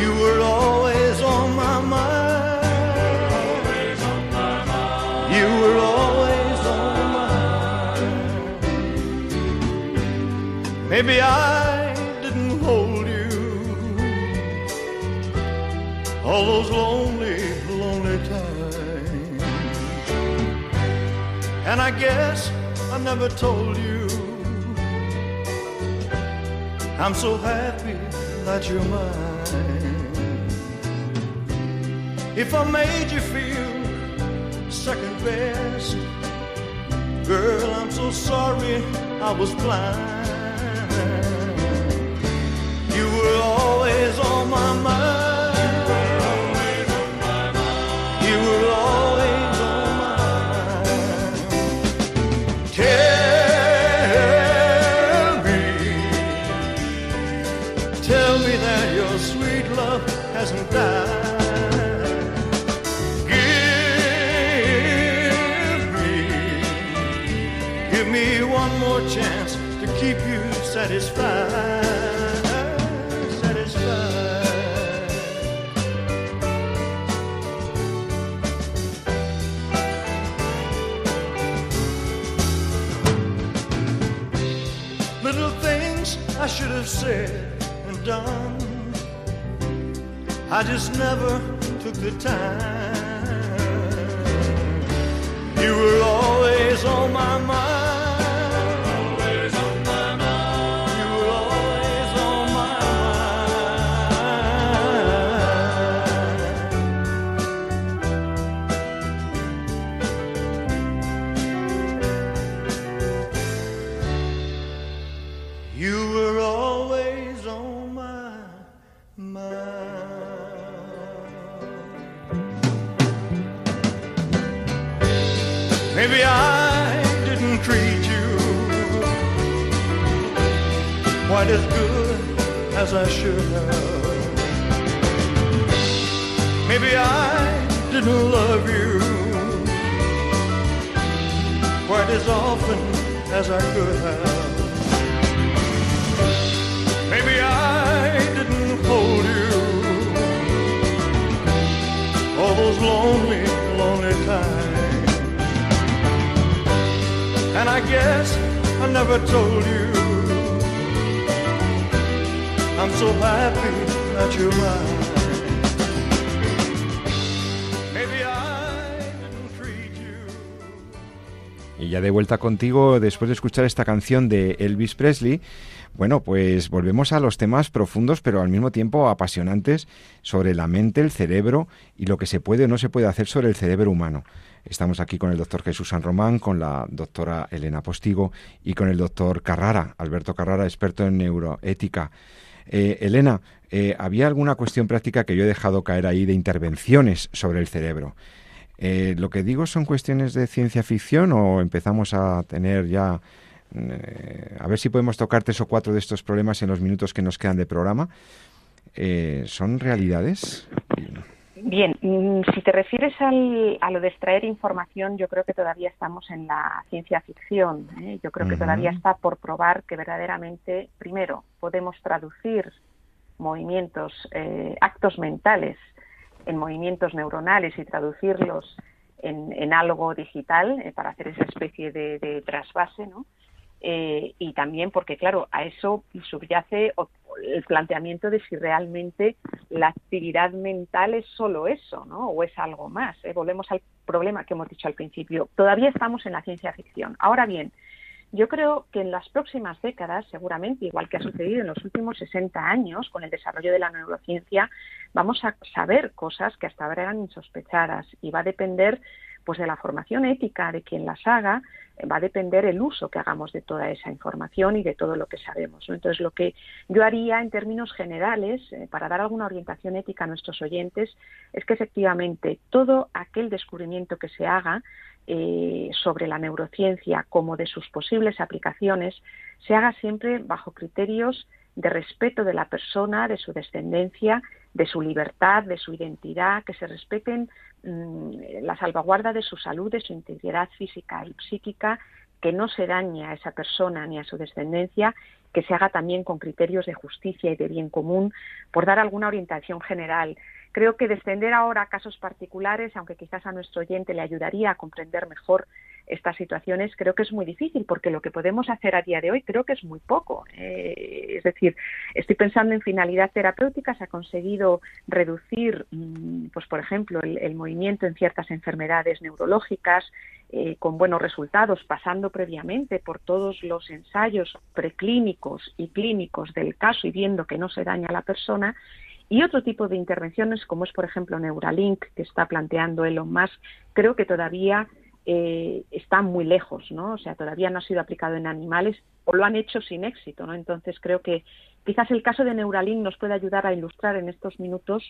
You were always on my mind. You were always on my mind. Maybe I didn't hold you all those lonely, lonely times. And I guess I never told you I'm so happy that you're mine. If I made you feel second best, girl, I'm so sorry I was blind. You were always on my mind. Have said and done. I just never took the time. You were always on my mind. Contigo, después de escuchar esta canción de Elvis Presley, bueno, pues volvemos a los temas profundos, pero al mismo tiempo apasionantes sobre la mente, el cerebro y lo que se puede o no se puede hacer sobre el cerebro humano. Estamos aquí con el doctor Jesús San Román, con la doctora Elena Postigo y con el doctor Carrara, Alberto Carrara, experto en neuroética. Eh, Elena, eh, había alguna cuestión práctica que yo he dejado caer ahí de intervenciones sobre el cerebro. Eh, ¿Lo que digo son cuestiones de ciencia ficción o empezamos a tener ya... eh, a ver si podemos tocar tres o cuatro de estos problemas en los minutos que nos quedan de programa. Eh, ¿Son realidades? Bien, mm, si te refieres al- a lo de extraer información, yo creo que todavía estamos en la ciencia ficción. ¿eh? Yo creo que todavía está por probar que verdaderamente, primero, podemos traducir movimientos, eh, actos mentales en movimientos neuronales y traducirlos en, en algo digital eh, para hacer esa especie de, trasvase, ¿no? Eh, y también porque, claro, a eso subyace el planteamiento de si realmente la actividad mental es solo eso, ¿no? O es algo más. ¿eh? Volvemos al problema que hemos dicho al principio. Todavía estamos en la ciencia ficción. Ahora bien, yo creo que en las próximas décadas, seguramente, igual que ha sucedido en los últimos 60 años con el desarrollo de la neurociencia, vamos a saber cosas que hasta ahora eran insospechadas y va a depender pues de la formación ética de quien las haga, eh, va a depender el uso que hagamos de toda esa información y de todo lo que sabemos. Entonces, lo que yo haría en términos generales, eh, para dar alguna orientación ética a nuestros oyentes, es que efectivamente todo aquel descubrimiento que se haga eh, sobre la neurociencia como de sus posibles aplicaciones se haga siempre bajo criterios de respeto de la persona, de su descendencia, de su libertad, de su identidad, que se respeten la salvaguarda de su salud, de su integridad física y psíquica, que no se dañe a esa persona ni a su descendencia que se haga también con criterios de justicia y de bien común, por dar alguna orientación general. Creo que descender ahora a casos particulares, aunque quizás a nuestro oyente le ayudaría a comprender mejor estas situaciones creo que es muy difícil porque lo que podemos hacer a día de hoy creo que es muy poco. Eh, es decir, estoy pensando en finalidad terapéutica, se ha conseguido reducir, mm, pues por ejemplo, el, movimiento en ciertas enfermedades neurológicas eh, con buenos resultados, pasando previamente por todos los ensayos preclínicos y clínicos del caso y viendo que no se daña a la persona. Y otro tipo de intervenciones, como es por ejemplo Neuralink, que está planteando Elon Musk, creo que todavía eh, está muy lejos, ¿no? O sea, todavía no ha sido aplicado en animales o lo han hecho sin éxito, ¿no? Entonces creo que quizás el caso de Neuralink nos puede ayudar a ilustrar en estos minutos,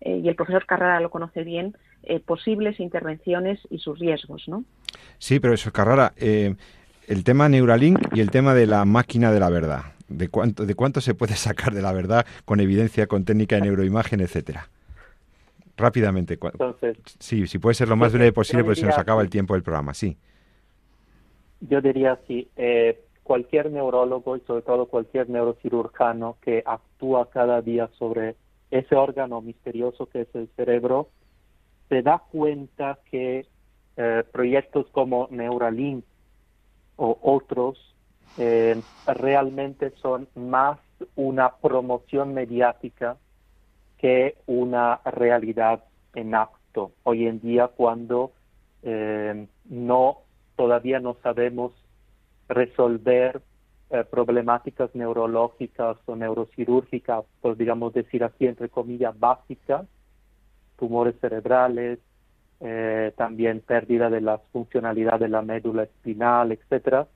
eh, y el profesor Carrara lo conoce bien, eh, posibles intervenciones y sus riesgos, ¿no? Sí, pero eso, Carrara, el tema Neuralink y el tema de la máquina de la verdad, ¿de cuánto, de cuánto se puede sacar de la verdad con evidencia, con técnica de neuroimagen, etcétera? Rápidamente. Entonces, sí, si puede ser lo más breve posible, porque se nos acaba el tiempo del programa, sí. Yo diría sí. Eh, cualquier neurólogo y sobre todo cualquier neurocirujano que actúa cada día sobre ese órgano misterioso que es el cerebro, se da cuenta que eh, proyectos como Neuralink o otros eh, realmente son más una promoción mediática que una realidad en acto. Hoy en día, cuando eh, no todavía no sabemos resolver eh, problemáticas neurológicas o neurocirúrgicas, por digamos decir así, entre comillas, básicas, tumores cerebrales, eh, también pérdida de la funcionalidad de la médula espinal, etcétera,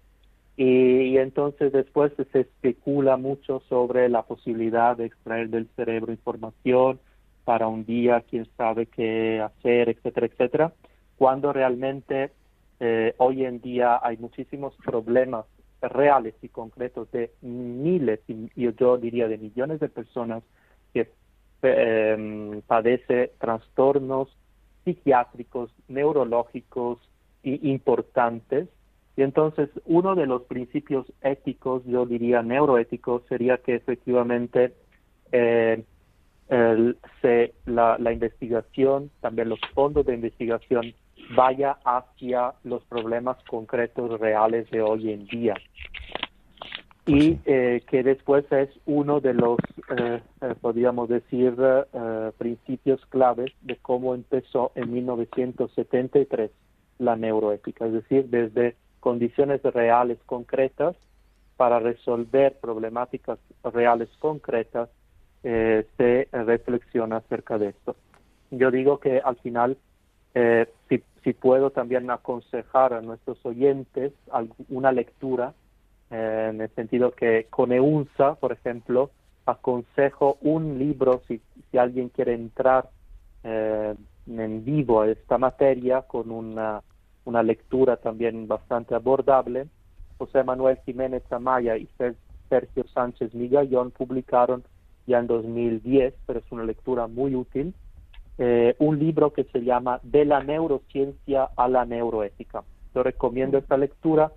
y, entonces después se especula mucho sobre la posibilidad de extraer del cerebro información para un día, quién sabe qué hacer, etcétera, etcétera, cuando realmente eh, hoy en día hay muchísimos problemas reales y concretos de miles, y yo diría de millones de personas que eh, padece trastornos psiquiátricos, neurológicos y importantes y entonces uno de los principios éticos, yo diría neuroéticos, sería que efectivamente eh, se, la, la, investigación, también los fondos de investigación, vaya hacia los problemas concretos reales de hoy en día. Pues y eh, que después es uno de los, eh, podríamos decir, principios claves de cómo empezó en 1973 la neuroética, es decir, desde condiciones reales concretas para resolver problemáticas reales concretas, eh, se reflexiona acerca de esto. Yo digo que al final, eh, si, si, puedo también aconsejar a nuestros oyentes una lectura, eh, en el sentido que con EUNSA, por ejemplo, aconsejo un libro si, si alguien quiere entrar en vivo a esta materia con una una lectura también bastante abordable. José Manuel Jiménez Amaya y Sergio Sánchez Migallón publicaron ya en 2010, pero es una lectura muy útil, eh, un libro que se llama De la neurociencia a la neuroética. Yo recomiendo esta lectura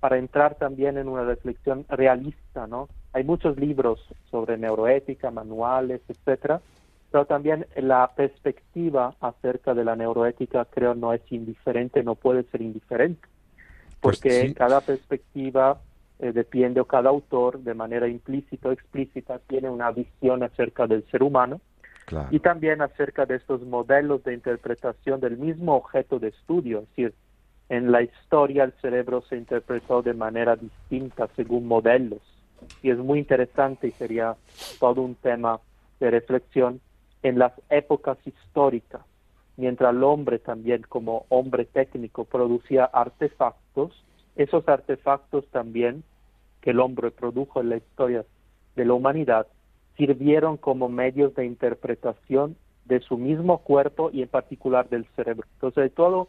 para entrar también en una reflexión realista, ¿no? Hay muchos libros sobre neuroética, manuales, etcétera, pero también la perspectiva acerca de la neuroética creo no es indiferente, no puede ser indiferente, pues porque cada perspectiva eh, depende o cada autor de manera implícita o explícita tiene una visión acerca del ser humano. Y también acerca de estos modelos de interpretación del mismo objeto de estudio, es decir, en la historia el cerebro se interpretó de manera distinta según modelos. Y es muy interesante y sería todo un tema de reflexión en las épocas históricas, mientras el hombre también como hombre técnico producía artefactos, esos artefactos también que el hombre produjo en la historia de la humanidad sirvieron como medios de interpretación de su mismo cuerpo y en particular del cerebro. Entonces, de todo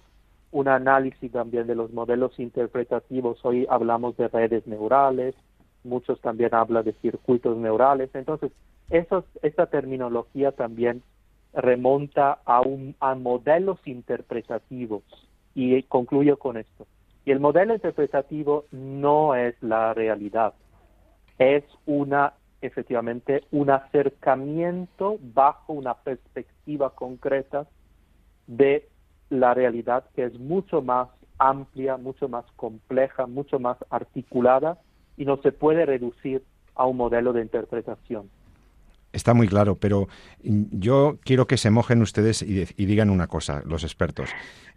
un análisis también de los modelos interpretativos, hoy hablamos de redes neurales, muchos también hablan de circuitos neurales, entonces eso, esa terminología también remonta a, un, a modelos interpretativos y concluyo con esto. Y el modelo interpretativo no es la realidad. es una efectivamente un acercamiento bajo una perspectiva concreta de la realidad que es mucho más amplia, mucho más compleja, mucho más articulada y no se puede reducir a un modelo de interpretación. Está muy claro, pero yo quiero que se mojen ustedes y, digan una cosa, los expertos.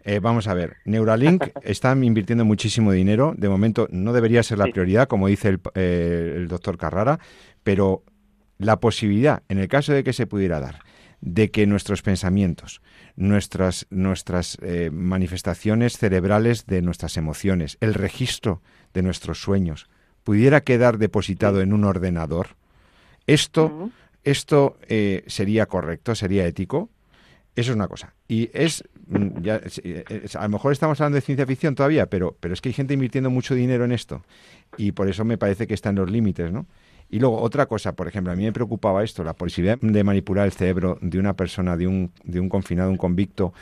Eh, vamos a ver, Neuralink está invirtiendo muchísimo dinero. De momento no debería ser la prioridad, como dice el, eh, el doctor Carrara, pero la posibilidad, en el caso de que se pudiera dar, de que nuestros pensamientos, nuestras, nuestras eh, manifestaciones cerebrales de nuestras emociones, el registro de nuestros sueños, pudiera quedar depositado en un ordenador, esto, esto eh, sería correcto, sería ético. Eso es una cosa. Y es, mm, ya, a lo mejor estamos hablando de ciencia ficción todavía, pero, pero es que hay gente invirtiendo mucho dinero en esto. Y por eso me parece que está en los límites, ¿no? Y luego otra cosa, por ejemplo, a mí me preocupaba esto, la posibilidad de manipular el cerebro de una persona, de un, de un confinado, un convicto,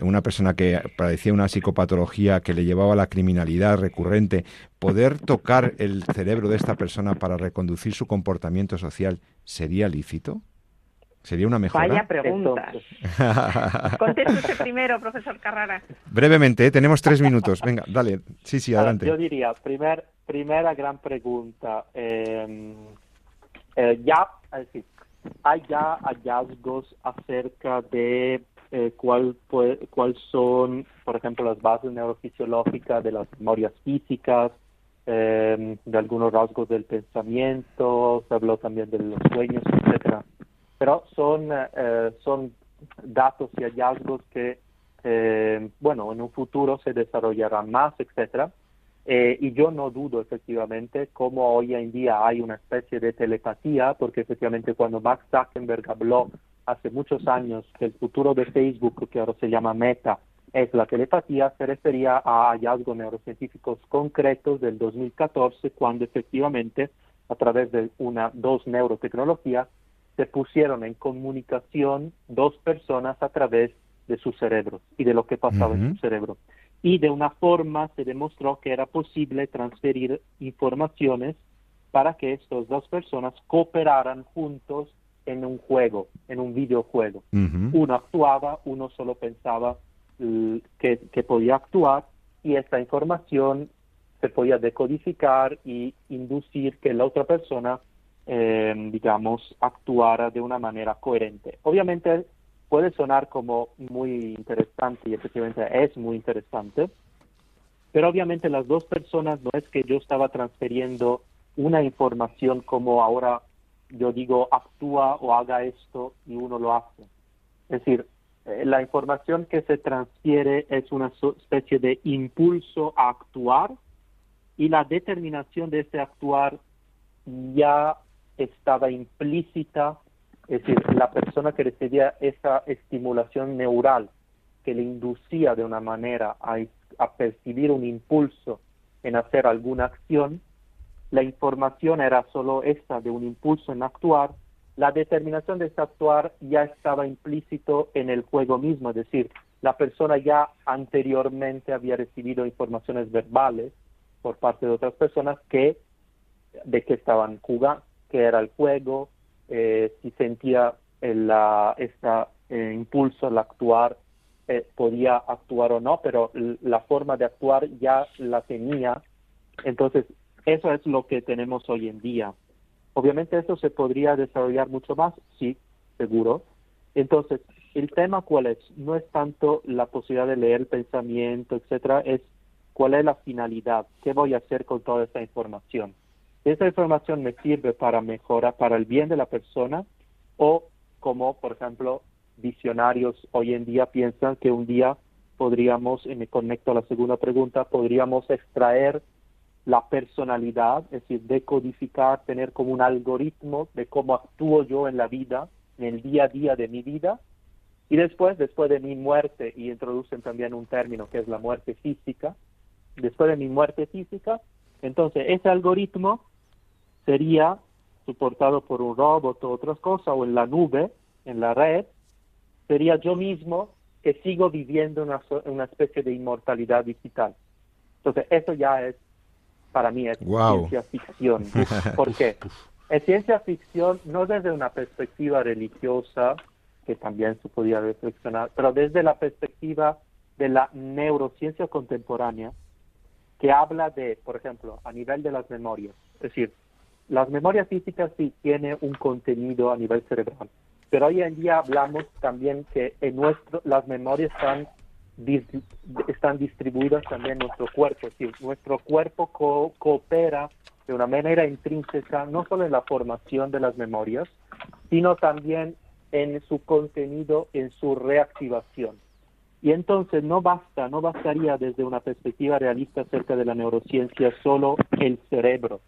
una persona que padecía una psicopatología que le llevaba a la criminalidad recurrente, poder tocar el cerebro de esta persona para reconducir su comportamiento social, ¿sería lícito? ¿Sería una mejora? Vaya pregunta. Conteste primero, profesor Carrara. Brevemente, ¿eh? tenemos tres minutos. Venga, dale. Sí, sí, adelante. Yo diría, primer, primera gran pregunta. Em, eh, ya, es decir, hay ya hallazgos acerca de eh, cuál, cuál son, por ejemplo, las bases neurofisiológicas de las memorias físicas, em, de algunos rasgos del pensamiento, se habló también de los sueños, etcétera. Pero son, eh, son datos y hallazgos que, bueno, en un futuro se desarrollarán más, etcétera. Eh, y yo no dudo efectivamente como hoy en día hay una especie de telepatía, porque efectivamente cuando Max Zuckerberg habló hace muchos años que el futuro de Facebook, que ahora se llama Meta, es la telepatía, se refería a hallazgos neurocientíficos concretos del 2014, cuando efectivamente a través de una dos neurotecnologías se pusieron en comunicación dos personas a través de su cerebro y de lo que pasaba en su cerebro. Y de una forma se demostró que era posible transferir informaciones para que estas dos personas cooperaran juntos en un juego, en un videojuego. Uno actuaba, uno solo pensaba que, que, podía actuar y esta información se podía decodificar y inducir que la otra persona, eh, digamos, actuara de una manera coherente. Obviamente puede sonar como muy interesante y efectivamente es muy interesante, pero obviamente las dos personas no es que yo estaba transfiriendo una información como ahora yo digo actúa o haga esto y uno lo hace. Es decir, la información que se transfiere es una especie de impulso a actuar y la determinación de ese actuar ya estaba implícita es decir, la persona que recibía esa estimulación neural que le inducía de una manera a, percibir un impulso en hacer alguna acción, la información era solo esta de un impulso en actuar, la determinación de actuar ya estaba implícito en el juego mismo, es decir, la persona ya anteriormente había recibido informaciones verbales por parte de otras personas que de que estaban jugando, que era el juego, eh, si sentía el, la, este impulso al actuar, eh, podía actuar o no, pero la forma de actuar ya la tenía. Entonces, eso es lo que tenemos hoy en día. Obviamente eso se podría desarrollar mucho más, sí, seguro. Entonces, el tema cuál es? No es tanto la posibilidad de leer el pensamiento, etcétera, es cuál es la finalidad, qué voy a hacer con toda esta información esa información me sirve para mejorar, para el bien de la persona o como, por ejemplo, visionarios hoy en día piensan que un día podríamos, y me conecto a la segunda pregunta, podríamos extraer la personalidad, es decir, decodificar, tener como un algoritmo de cómo actúo yo en la vida, en el día a día de mi vida, y después, después de mi muerte, y introducen también un término que es la muerte física, después de mi muerte física, entonces ese algoritmo sería soportado por un robot o otras cosas, o en la nube, en la red, sería yo mismo que sigo viviendo una, una especie de inmortalidad digital. Entonces, eso ya es para mí es ciencia ficción. ¿Por qué? Es ciencia ficción no desde una perspectiva religiosa, que también se podía reflexionar, pero desde la perspectiva de la neurociencia contemporánea, que habla de, por ejemplo, a nivel de las memorias. Es decir, las memorias físicas sí tienen un contenido a nivel cerebral, pero hoy en día hablamos también que en nuestro, las memorias están, están distribuidas también en nuestro cuerpo, es decir, nuestro cuerpo coopera de una manera intrínseca no solo en la formación de las memorias, sino también en su contenido, en su reactivación. Y entonces no basta, no bastaría desde una perspectiva realista acerca de la neurociencia solo el cerebro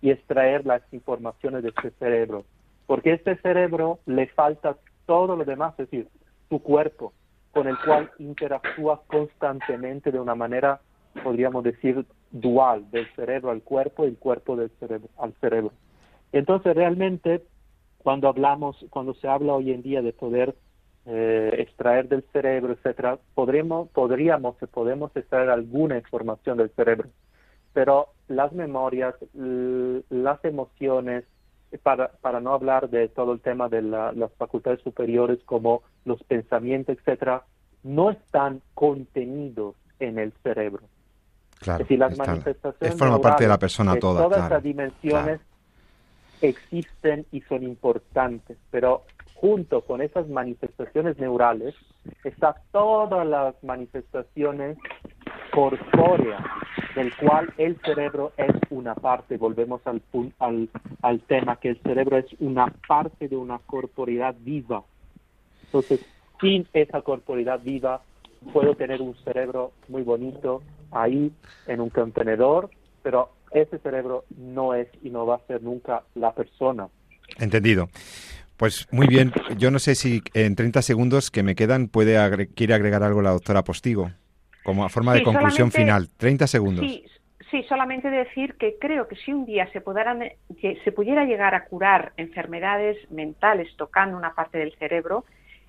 y extraer las informaciones de este cerebro, porque este cerebro le falta todo lo demás, es decir, su cuerpo, con el cual interactúa constantemente de una manera, podríamos decir, dual, del cerebro al cuerpo y el cuerpo del cerebro al cerebro. Entonces, realmente, cuando hablamos, cuando se habla hoy en día de poder eh, extraer del cerebro, etcétera, podremos, podríamos, podemos extraer alguna información del cerebro, pero las memorias, las emociones, para, para no hablar de todo el tema de las facultades superiores como los pensamientos, etcétera, no están contenidos en el cerebro. Claro, es decir, las manifestaciones forma parte de la persona toda. Todas las dimensiones existen y son importantes, pero junto con esas manifestaciones neurales, están todas las manifestaciones corpóreas, del cual el cerebro es una parte. Volvemos al, al, al tema que el cerebro es una parte de una corporidad viva. Entonces, sin esa corporidad viva, puedo tener un cerebro muy bonito ahí en un contenedor, pero ese cerebro no es y no va a ser nunca la persona. Entendido. Pues muy bien, yo no sé si en 30 segundos que me quedan puede quiere agregar algo la doctora Postigo, como forma de conclusión final. 30 segundos. Sí, sí, solamente decir que creo que si un día se, se pudiera llegar a curar enfermedades mentales tocando una parte del cerebro,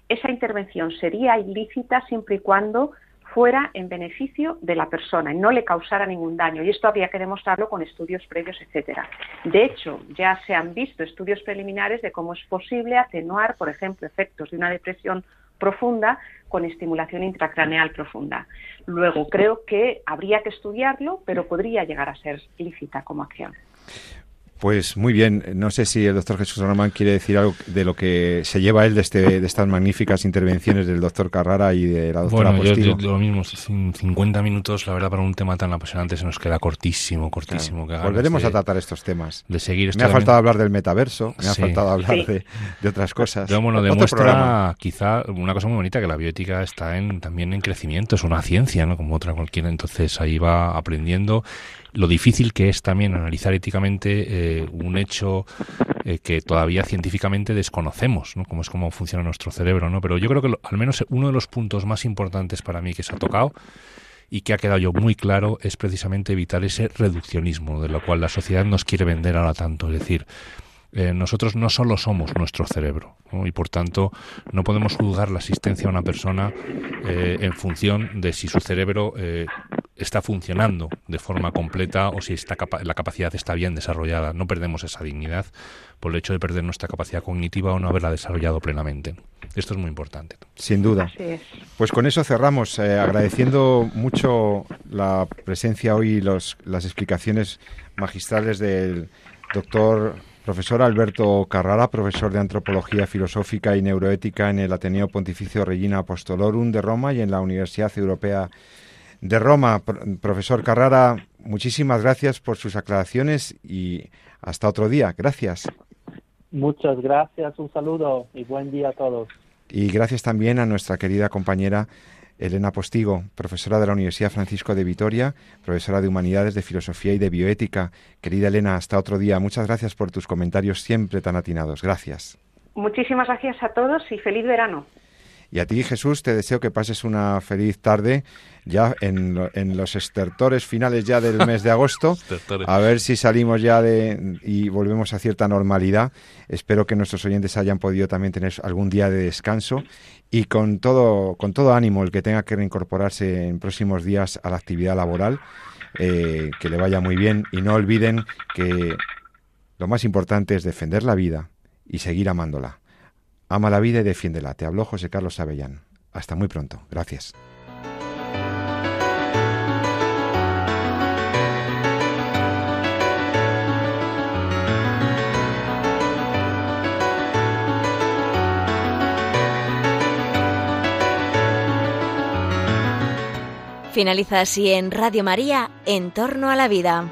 esa intervención sería ilícita siempre y cuando fuera en beneficio de la persona y no le causara ningún daño. Y esto habría que demostrarlo con estudios previos, etcétera. De hecho, ya se han visto estudios preliminares de cómo es posible atenuar, por ejemplo, efectos de una depresión profunda con estimulación intracraneal profunda. Luego, creo que habría que estudiarlo, pero podría llegar a ser lícita como acción. Pues muy bien, no sé si el doctor Jesús Román quiere decir algo de lo que se lleva él de, este, de estas magníficas intervenciones del doctor Carrara y de la doctora Bueno, yo, lo mismo, 50 minutos, la verdad, para un tema tan apasionante se nos queda cortísimo, cortísimo. Volveremos a tratar estos temas. De seguir Me ha faltado hablar del metaverso, me ha faltado hablar de, otras cosas. Pero bueno, demuestra quizá una cosa muy bonita, que la bioética está en, también en crecimiento, es una ciencia, ¿no? Como otra cualquiera, entonces ahí va aprendiendo lo difícil que es también analizar éticamente eh, un hecho eh, que todavía científicamente desconocemos, ¿no? Cómo es cómo funciona nuestro cerebro, ¿no? Pero yo creo que al menos uno de los puntos más importantes para mí que se ha tocado y que ha quedado yo muy claro es precisamente evitar ese reduccionismo de lo cual la sociedad nos quiere vender ahora tanto, es decir, eh, nosotros no solo somos nuestro cerebro y por tanto no podemos juzgar la existencia de una persona en función de si su cerebro está funcionando de forma completa o si está la capacidad está bien desarrollada. No perdemos esa dignidad por el hecho de perder nuestra capacidad cognitiva o no haberla desarrollado plenamente. Esto es muy importante. Sin duda. Pues con eso cerramos, eh, agradeciendo mucho la presencia hoy y los, las explicaciones magistrales del doctor profesor Alberto Carrara, profesor de Antropología Filosófica y Neuroética en el Ateneo Pontificio Regina Apostolorum de Roma y en la Universidad Europea de Roma. Profesor Carrara, muchísimas gracias por sus aclaraciones y hasta otro día. Gracias. Muchas gracias, un saludo y buen día a todos. Y gracias también a nuestra querida compañera Elena Postigo, profesora de la Universidad Francisco de Vitoria, profesora de Humanidades, de Filosofía y de Bioética. Querida Elena, hasta otro día. Muchas gracias por tus comentarios siempre tan atinados. Gracias. Muchísimas gracias a todos y feliz verano. Y a ti, Jesús, te deseo que pases una feliz tarde ya en, en los estertores finales ya del mes de agosto. a ver si salimos ya de y volvemos a cierta normalidad. Espero que nuestros oyentes hayan podido también tener algún día de descanso y con todo, con todo ánimo el que tenga que reincorporarse en próximos días a la actividad laboral eh, que le vaya muy bien y no olviden que lo más importante es defender la vida y seguir amándola. Ama la vida y defiéndela. Te habló José Carlos Avellán. Hasta muy pronto. Gracias. Finaliza así en Radio María, En torno a la vida.